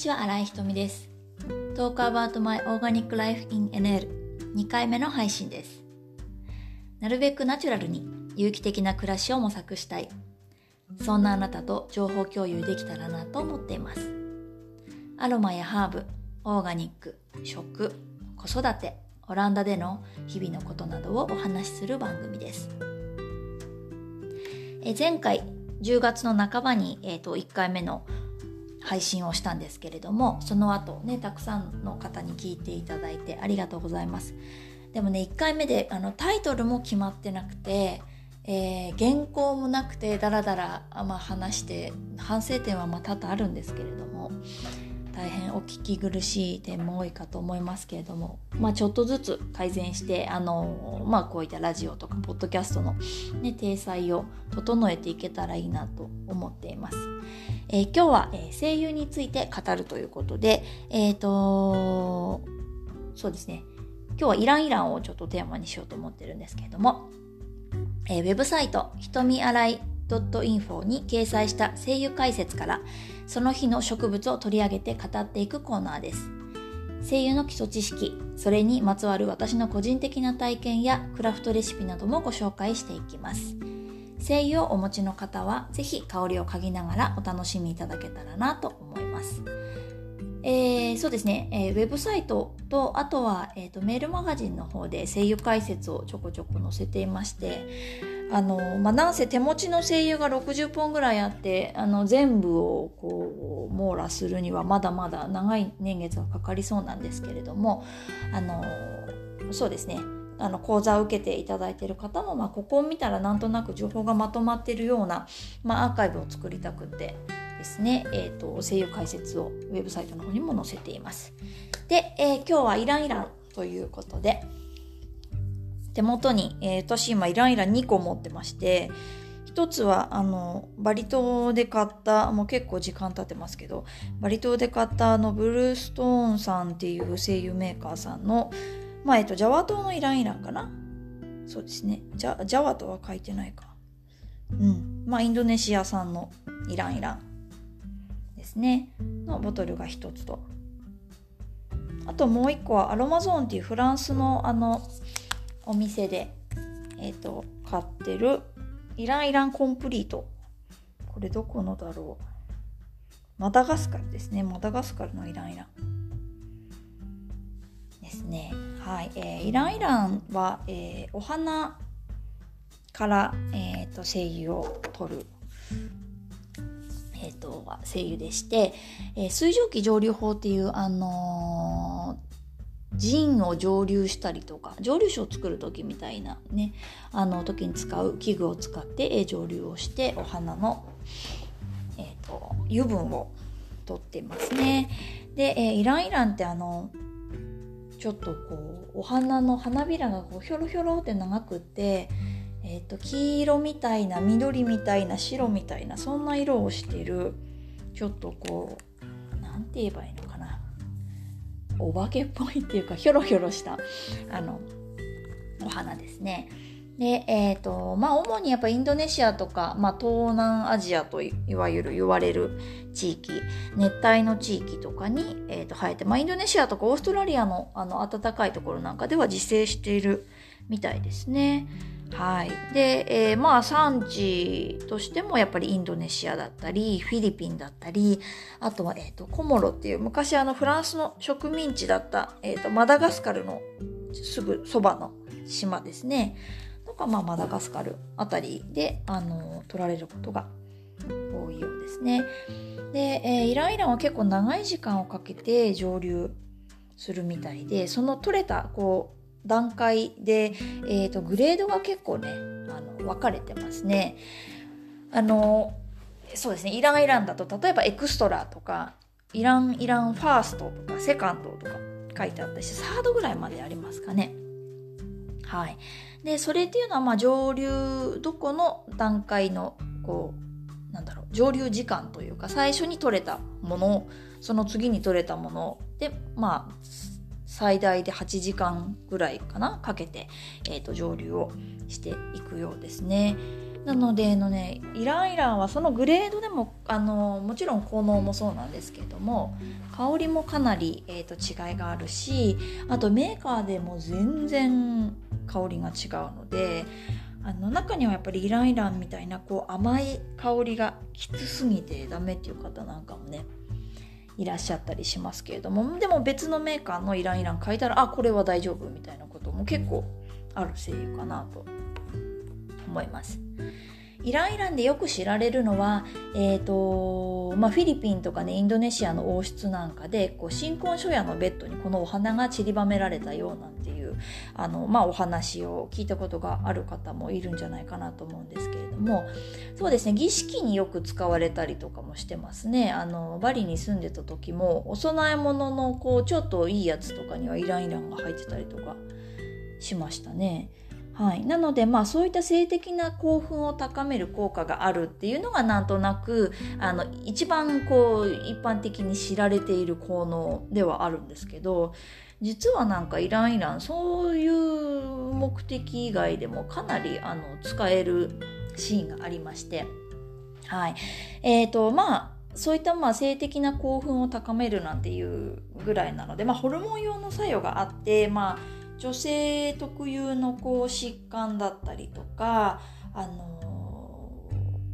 ちは、新井ひとみです。Talk about my organic life in NL 2回目の配信です。なるべくナチュラルに有機的な暮らしを模索したい。そんなあなたと情報共有できたらなと思っています。アロマやハーブ、オーガニック、食、子育て、オランダでの日々のことなどをお話しする番組です。え前回10月の半ばに、えー、と1回目の配信をしたんですけれどもその後ねたくさんの方に聞いていただいてありがとうございます。でもね1回目であのタイトルも決まってなくて、えー原稿もなくてダラダラ、あまあ、話して反省点はまあ多々あるんですけれども大変お聞き苦しい点も多いかと思いますけれども、まあ、ちょっとずつ改善してあの、まあ、こういったラジオとかポッドキャストの、ね、体裁を整えていけたらいいなと思っています。えー今日は、え声優について語るということで、えっ、とそうですね今日はイランイランをちょっとテーマにしようと思ってるんですけれども、えーウェブサイトひとみあらい .info に掲載した声優解説からその日の植物を取り上げて語っていくコーナーです。声優の基礎知識それにまつわる私の個人的な体験やクラフトレシピなどもご紹介していきます。声優をお持ちの方はぜひ香りを嗅ぎながらお楽しみいただけたらなと思います。えーそうですね、えーウェブサイトとあとは、えーとメールマガジンの方で声優解説をちょこちょこ載せていましてあの、まあ、なんせ手持ちの声優が60本ぐらいあってあの全部をこう網羅するにはまだまだ長い年月がかかりそうなんですけれどもあのそうですねあの講座を受けていただいている方も、まあ、ここを見たらなんとなく情報がまとまっているような、まあ、アーカイブを作りたくてですね、えー、と声優解説をウェブサイトの方にも載せています。で、えー今日はイランイランということで手元に、えー私今イランイラン2個持ってまして一つはあのバリ島で買ったもう結構時間経ってますけどバリ島で買ったあのブルーストーンさんっていう声優メーカーさんの、まあえっと、ジャワ島のイランイランかな？そうですね。ジャジャワとは書いてないか。うん。まあインドネシア産のイランイランですね。のボトルが一つと。あともう一個はアロマゾーンっていうフランスのあのお店で、えっと買ってるイランイランコンプリート。これどこのだろう。マダガスカルですね。マダガスカルのイランイラン。ですね。はい、えーイランイランは、えーお花から、えー、と精油を取るえー、と精油でして、えー水蒸気蒸留法っていう、あのージンを蒸留したりとか蒸留酒を作る時みたいなねあの時に使う器具を使って、蒸留をしてお花の、えー、と油分を取ってますね。で、えーイランイランってあのちょっとこうお花の花びらがこうひょろひょろって長くてえー、と黄色みたいな緑みたいな白みたいなそんな色をしてるちょっとこうなんて言えばいいのかお化けっぽいっていうかひょろひょろしたあのお花ですね。でえーとまあ、主にやっぱインドネシアとか、まあ、東南アジアといいわゆる言われる地域熱帯の地域とかに、えー、と生えて、まあ、インドネシアとかオーストラリアのあの暖かいところなんかでは自生しているみたいですね。はい。で、えーまあ産地としてもやっぱりインドネシアだったり、フィリピンだったり、あとは、えっ、と、コモロっていう昔あのフランスの植民地だった、えっ、と、マダガスカルのすぐそばの島ですね。とか、まあマダガスカルあたりで、あの、取られることが多いようですね。で、えーイランイランは結構長い時間をかけて蒸留するみたいで、その取れた、こう、段階で、えー、とグレードが結構ねあの分かれてますね。あのそうですねイランイランだと例えばエクストラとかイランイランファーストとかセカンドとか書いてあったしサードぐらいまでありますかね。はい、でそれっていうのはまあ蒸留どこの段階のこうなんだろう蒸留時間というか最初に取れたものその次に取れたものでまあ最大で8時間ぐらいかなかけて、えー、と蒸留をしていくようですね。なのでのねイランイランはそのグレードでもあのもちろん効能もそうなんですけれども香りもかなり、えーと、違いがあるしあとメーカーでも全然香りが違うのであの中にはやっぱりイランイランみたいなこう甘い香りがきつすぎてダメっていう方なんかもねいらっしゃったりしますけれどもでも別のメーカーのイランイラン書いたらあこれは大丈夫みたいなことも結構ある精油かなと思います。イランイランでよく知られるのは、えーとまあ、フィリピンとかねインドネシアの王室なんかでこう新婚初夜のベッドにこのお花が散りばめられたようなんていうあの、まあ、お話を聞いたことがある方もいるんじゃないかなと思うんですけれどもそうですね儀式によく使われたりとかもしてますねあのバリに住んでた時もお供え物のこうちょっといいやつとかにはイランイランが入ってたりとかしましたね。はい、なのでまあそういった性的な興奮を高める効果があるっていうのがなんとなくあの一番こう一般的に知られている効能ではあるんですけど実はなんかイランイランそういう目的以外でもかなりあの使えるシーンがありましてはい。えーとまあそういったまあ性的な興奮を高めるなんていうぐらいなので、まあ、ホルモン用の作用があって、まあ女性特有のこう疾患だったりとか、あの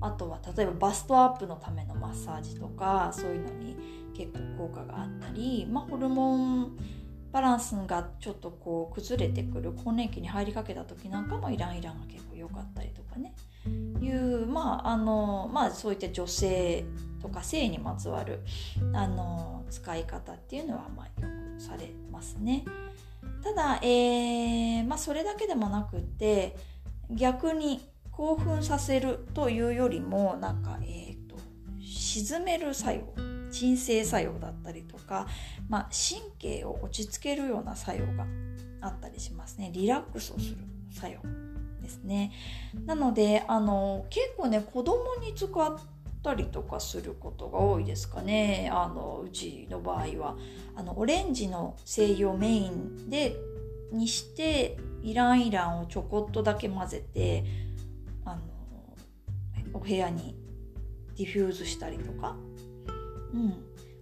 ー、あとは例えばバストアップのためのマッサージとかそういうのに結構効果があったり、まあ、ホルモンバランスがちょっとこう崩れてくる更年期に入りかけた時なんかもイランイランが結構良かったりとかねいうまああのまあそういった女性とか性にまつわるあの使い方っていうのはまあよくされますね。ただ、えーまあ、それだけでもなくって逆に興奮させるというよりもなんか、えーと、沈める作用鎮静作用だったりとか、まあ、神経を落ち着けるような作用があったりしますね。リラックスをする作用ですね。なのであの結構ね子供に使ったりとかすることが多いですかね。あのうちの場合は。あのオレンジの精油をメインでにしてイランイランをちょこっとだけ混ぜてあのお部屋にディフューズしたりとか、うん、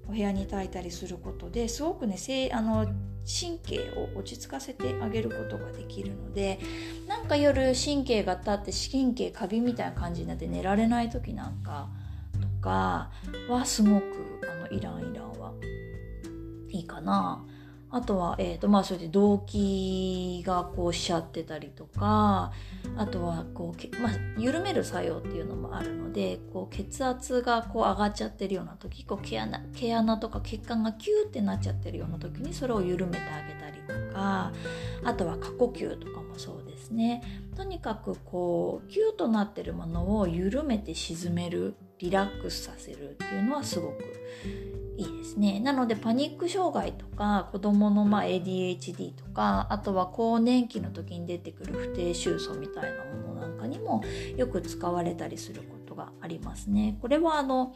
お部屋に炊いたりすることですごくねあの神経を落ち着かせてあげることができるのでなんか夜神経が立って神経過敏みたいな感じになって寝られない時なんかとかはすごくあのイランイランはいいかな。あとは、えーとまあ、それで動悸がこうしちゃってたりとかあとはこうけ、まあ、緩める作用っていうのもあるのでこう血圧がこう上がっちゃってるような時こう毛穴毛穴とか血管がキューってなっちゃってるような時にそれを緩めてあげたりとかあとは過呼吸とかもそうですね。とにかくこうキューとなってるものを緩めて鎮めるリラックスさせるっていうのはすごくいいですね。なのでパニック障害とか子どものま ADHD とかあとは更年期の時に出てくる不定愁訴みたいなものなんかにもよく使われたりすることがありますね。これはあの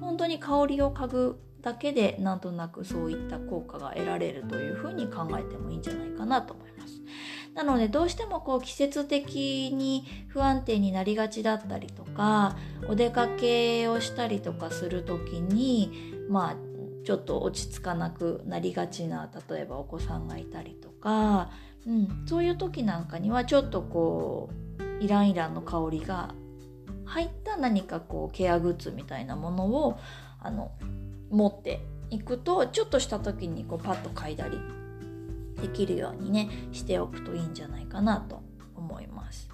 本当に香りを嗅ぐだけでなんとなくそういった効果が得られるというふうに考えてもいいんじゃないかなと思います。なのでどうしてもこう季節的に不安定になりがちだったりとかお出かけをしたりとかする時にまあちょっと落ち着かなくなりがちな例えばお子さんがいたりとか、うん、そういう時なんかにはちょっとこうイランイランの香りが入った何かこうケアグッズみたいなものをあの持っていくとちょっとした時にこうパッと嗅いだりできるようにねしておくといいんじゃないかなと思います。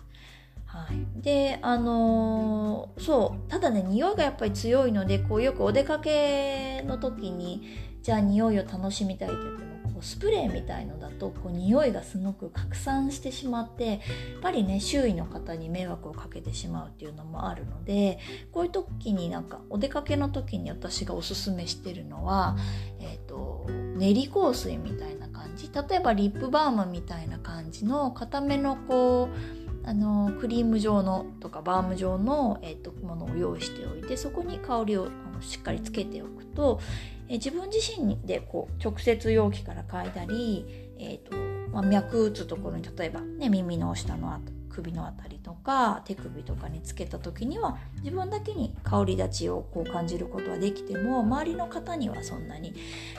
はい、であのー、そう。ただね匂いがやっぱり強いのでこうよくお出かけの時にじゃあ匂いを楽しみたいって言ってもこうスプレーみたいのだとこう匂いがすごく拡散してしまってやっぱりね周囲の方に迷惑をかけてしまうっていうのもあるのでこういう時になんかお出かけの時に私がおすすめしてるのは、えーと練り香水みたいな感じ。例えばリップバームみたいな感じの固めのこうあのクリーム状のとかバーム状の、えーと、ものを用意しておいてそこに香りをあのしっかりつけておくと、え、自分自身でこう直接容器から嗅いだり、えーとまあ、脈打つところに例えば、ね、耳の下の首のあたりとか手首とかにつけた時には自分だけに香り立ちをこう感じることはできても周りの方にはそんなに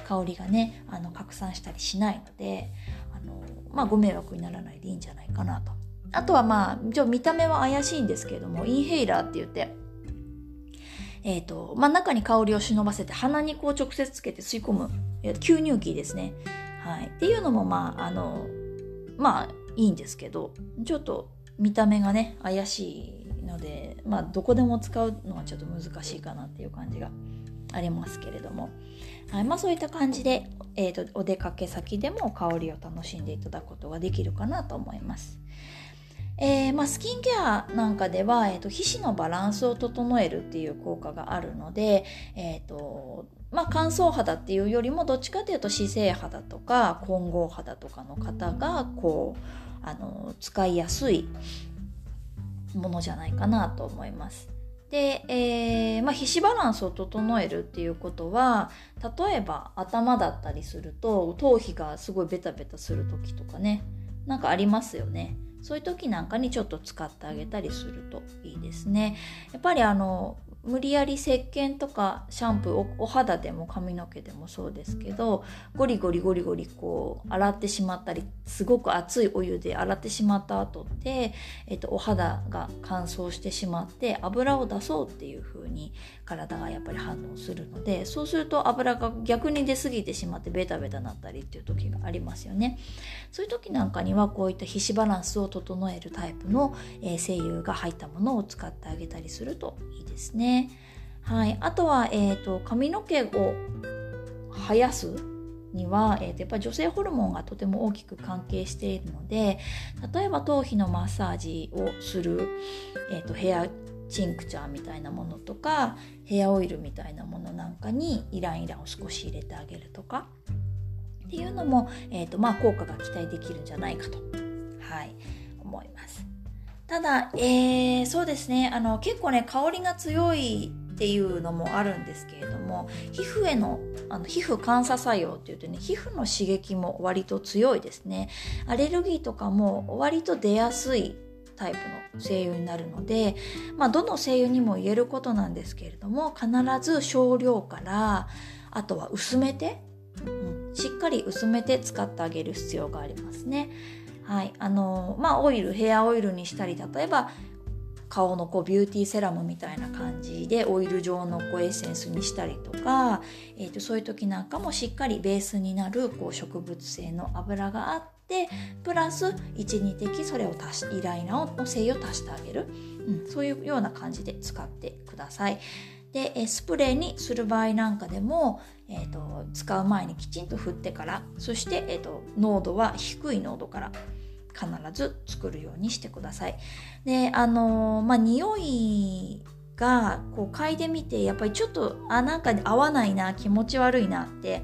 香りがねあの拡散したりしないのであの、まあ、ご迷惑にならないでいいんじゃないかなと。あとはまあ見た目は怪しいんですけれどもインヘイラーって言ってえっ、ー、と、まあ、中に香りを忍ばせて鼻にこう直接つけて吸い込む、吸入器ですね。はい。っていうのも、まあ、あの、まあ、いいんですけど、ちょっと見た目がね、怪しいので、まあ、どこでも使うのはちょっと難しいかなっていう感じがありますけれども、はい。まあ、そういった感じで、えっ、ー、と、お出かけ先でも香りを楽しんでいただくことができるかなと思います。えー、まあ、スキンケアなんかでは、えーと、皮脂のバランスを整えるっていう効果があるので、えーとまあ、乾燥肌っていうよりもどっちかというと姿勢肌とか混合肌とかの方がこうあの使いやすいものじゃないかなと思います。で、えーまあ、皮脂バランスを整えるっていうことは例えば頭だったりすると頭皮がすごいベタベタする時とかねなんかありますよね。そういう時なんかにちょっと使ってあげたりするといいですね。やっぱりあの無理やり石鹸とかシャンプーお肌でも髪の毛でもそうですけどゴリゴリゴリゴリこう洗ってしまったりすごく熱いお湯で洗ってしまった後って、えっと、お肌が乾燥してしまって油を出そうっていう風に体がやっぱり反応するのでそうすると油が逆に出過ぎてしまってベタベタなったりっていう時がありますよね。そういう時なんかにはこういった皮脂バランスを整えるタイプの、え、精油が入ったものを使ってあげたりするといいですね。はい、あとは、えーと、髪の毛を生やすには、えーと、やっぱり女性ホルモンがとても大きく関係しているので例えば頭皮のマッサージをする、えーと、ヘアチンクチャーみたいなものとかヘアオイルみたいなものなんかにイランイランを少し入れてあげるとかっていうのも、えーとまあ、効果が期待できるんじゃないかと、はい、思います。ただ、えー、そうですねあの結構ね香りが強いっていうのもあるんですけれども皮膚へのあの皮膚監査作用っていうとね皮膚の刺激も割と強いですねアレルギーとかも割と出やすいタイプの精油になるので、まあ、どの精油にも言えることなんですけれども必ず少量からあとは薄めて、うん、しっかり薄めて使ってあげる必要がありますね。はい。あの、まあ、オイル、ヘアオイルにしたり、例えば、顔のこうビューティーセラムみたいな感じでオイル状のこうエッセンスにしたりとか、えー、とそういう時なんかもしっかりベースになるこう植物性の油があってプラス12滴それを足しイライナの精油を足してあげる、うん、そういうような感じで使ってください。でスプレーにする場合なんかでも、えーと、使う前にきちんと振ってからそして、えーと濃度は低い濃度から必ず作るようにしてください。で、あのー、まあ、匂いがこう嗅いでみてやっぱりちょっとあなんか合わないな気持ち悪いなって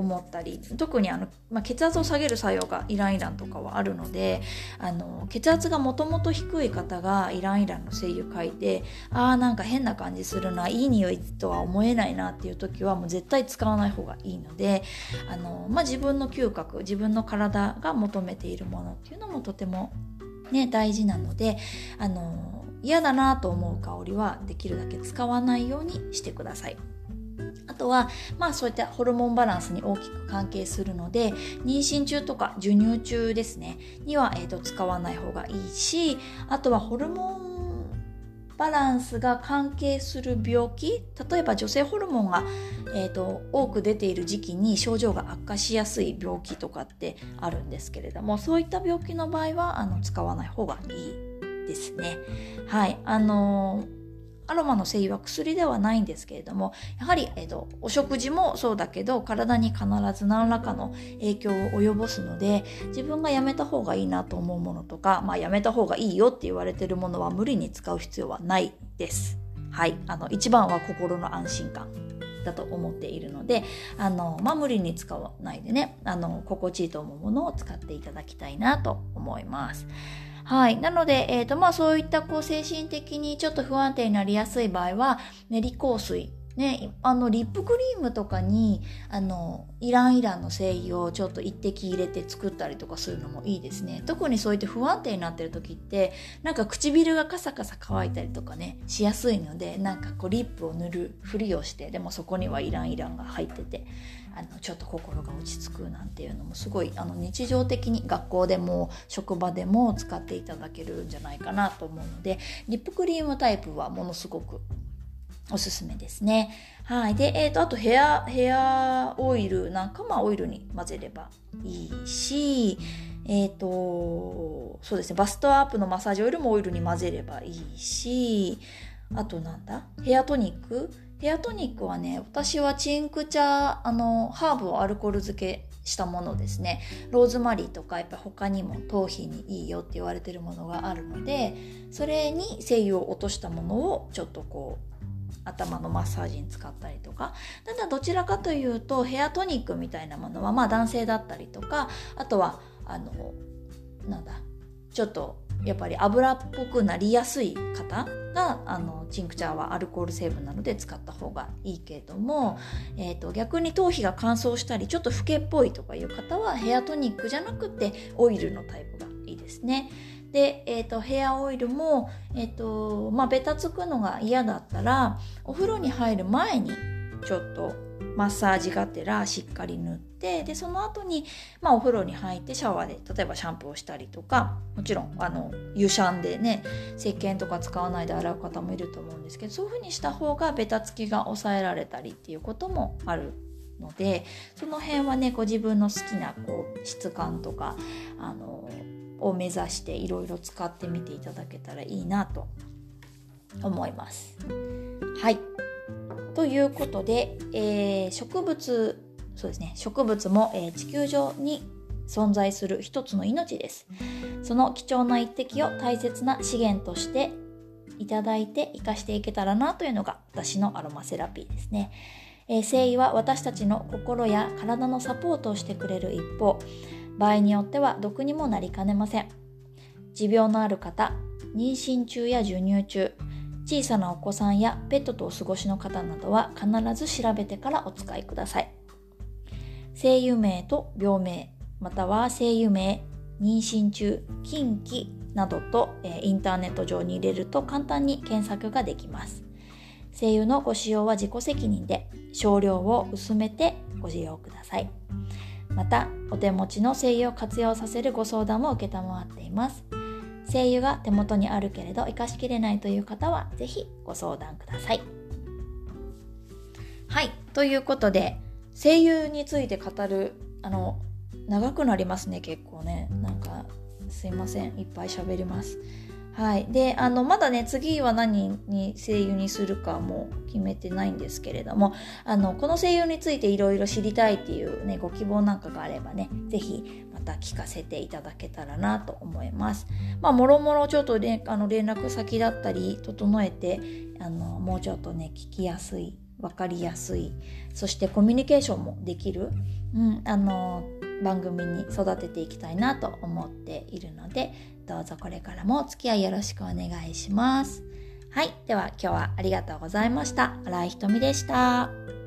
思ったり特にあの、まあ、血圧を下げる作用がイランイランとかはあるのであの血圧がもともと低い方がイランイランの精油嗅いであーなんか変な感じするないい匂いとは思えないなっていう時はもう絶対使わない方がいいのであの、まあ、自分の嗅覚自分の体が求めているものっていうのもとても、ね、大事なのであの嫌だなと思う香りはできるだけ使わないようにしてください。あとは、まあそういったホルモンバランスに大きく関係するので、妊娠中とか授乳中ですね、には、えーと、使わない方がいいし、あとはホルモンバランスが関係する病気、例えば女性ホルモンが、えーと、多く出ている時期に症状が悪化しやすい病気とかってあるんですけれども、そういった病気の場合は、あの、使わない方がいいですね。はい。あのーアロマの精油は薬ではないんですけれども、やはり、えーと、お食事もそうだけど、体に必ず何らかの影響を及ぼすので、自分がやめた方がいいなと思うものとか、まあ、やめた方がいいよって言われてるものは無理に使う必要はないです。はい。あの、一番は心の安心感。だと思っているので、あの、まあ、無理に使わないでね、あの、心地いいと思うものを使っていただきたいなと思います。はい。なので、えっ、ー、と、まあ、そういった、こう、精神的にちょっと不安定になりやすい場合は、練り香水。ね、あのリップクリームとかにあのイランイランの精油をちょっと一滴入れて作ったりとかするのもいいですね。特にそういって不安定になってる時ってなんか唇がカサカサ乾いたりとかねしやすいのでなんかこうリップを塗るふりをしてでもそこにはイランイランが入ってて。あのちょっと心が落ち着くなんていうのもすごいあの日常的に学校でも職場でも使っていただけるんじゃないかなと思うのでリップクリームタイプはものすごくおすすめですね。はい。で、えっ、ー、と、あとヘア、ヘアオイルなんか、まあオイルに混ぜればいいし、えっ、ー、と、そうですね、バストアップのマッサージオイルもオイルに混ぜればいいし、あとなんだ？ヘアトニック？ヘアトニックはね、私はチンク茶、あの、ハーブをアルコール漬けしたものですね。ローズマリーとか、やっぱ他にも頭皮にいいよって言われてるものがあるので、それに精油を落としたものをちょっとこう、頭のマッサージに使ったりとかただどちらかというとヘアトニックみたいなものはまあ男性だったりとかあとはあのなんだちょっとやっぱり油っぽくなりやすい方があのチンクチャーはアルコール成分なので使った方がいいけれども、えーと、逆に頭皮が乾燥したりちょっと老けっぽいとかいう方はヘアトニックじゃなくてオイルのタイプがいいですね。で、えーと、ヘアオイルも、えーとまあ、ベタつくのが嫌だったらお風呂に入る前にちょっとマッサージがてらしっかり塗ってでその後に、まあ、お風呂に入ってシャワーで例えばシャンプーをしたりとかもちろんあの湯シャンでね石鹸とか使わないで洗う方もいると思うんですけどそういうふうにした方がベタつきが抑えられたりっていうこともあるのでその辺はねご自分の好きなこう質感とかあのを目指していろいろ使ってみていただけたらいいなと思います。はい。ということで、えー、植物そうですね植物も、えー、地球上に存在する一つの命です。その貴重な一滴を大切な資源としていただいて生かしていけたらなというのが私のアロマセラピーですね。えー、精油は私たちの心や体のサポートをしてくれる一方場合によっては毒にもなりかねません持病のある方妊娠中や授乳中小さなお子さんやペットとお過ごしの方などは必ず調べてからお使いください声優名と病名または声優名妊娠中近畿などと、えインターネット上に入れると簡単に検索ができます。声優のご使用は自己責任で少量を薄めてご使用ください。またお手持ちの精油を活用させるご相談も承っています。精油が手元にあるけれど活かしきれないという方は是非ご相談ください。はいということで声優について語るあの長くなりますね結構ねなんかすいませんいっぱい喋りますはい。で、あの、まだね、次は何に声優にするかも決めてないんですけれども、あの、この声優についていろいろ知りたいっていうね、ご希望なんかがあればね、是非また聞かせていただけたらなと思います。まあ、もろもろちょっと、あの連絡先だったり整えて、あの、もうちょっとね、聞きやすい、分かりやすい、そしてコミュニケーションもできる、うん、あの、番組に育てていきたいなと思っているのでどうぞこれからもお付き合いよろしくお願いします。はい。では今日はありがとうございました。新井ひとみでした。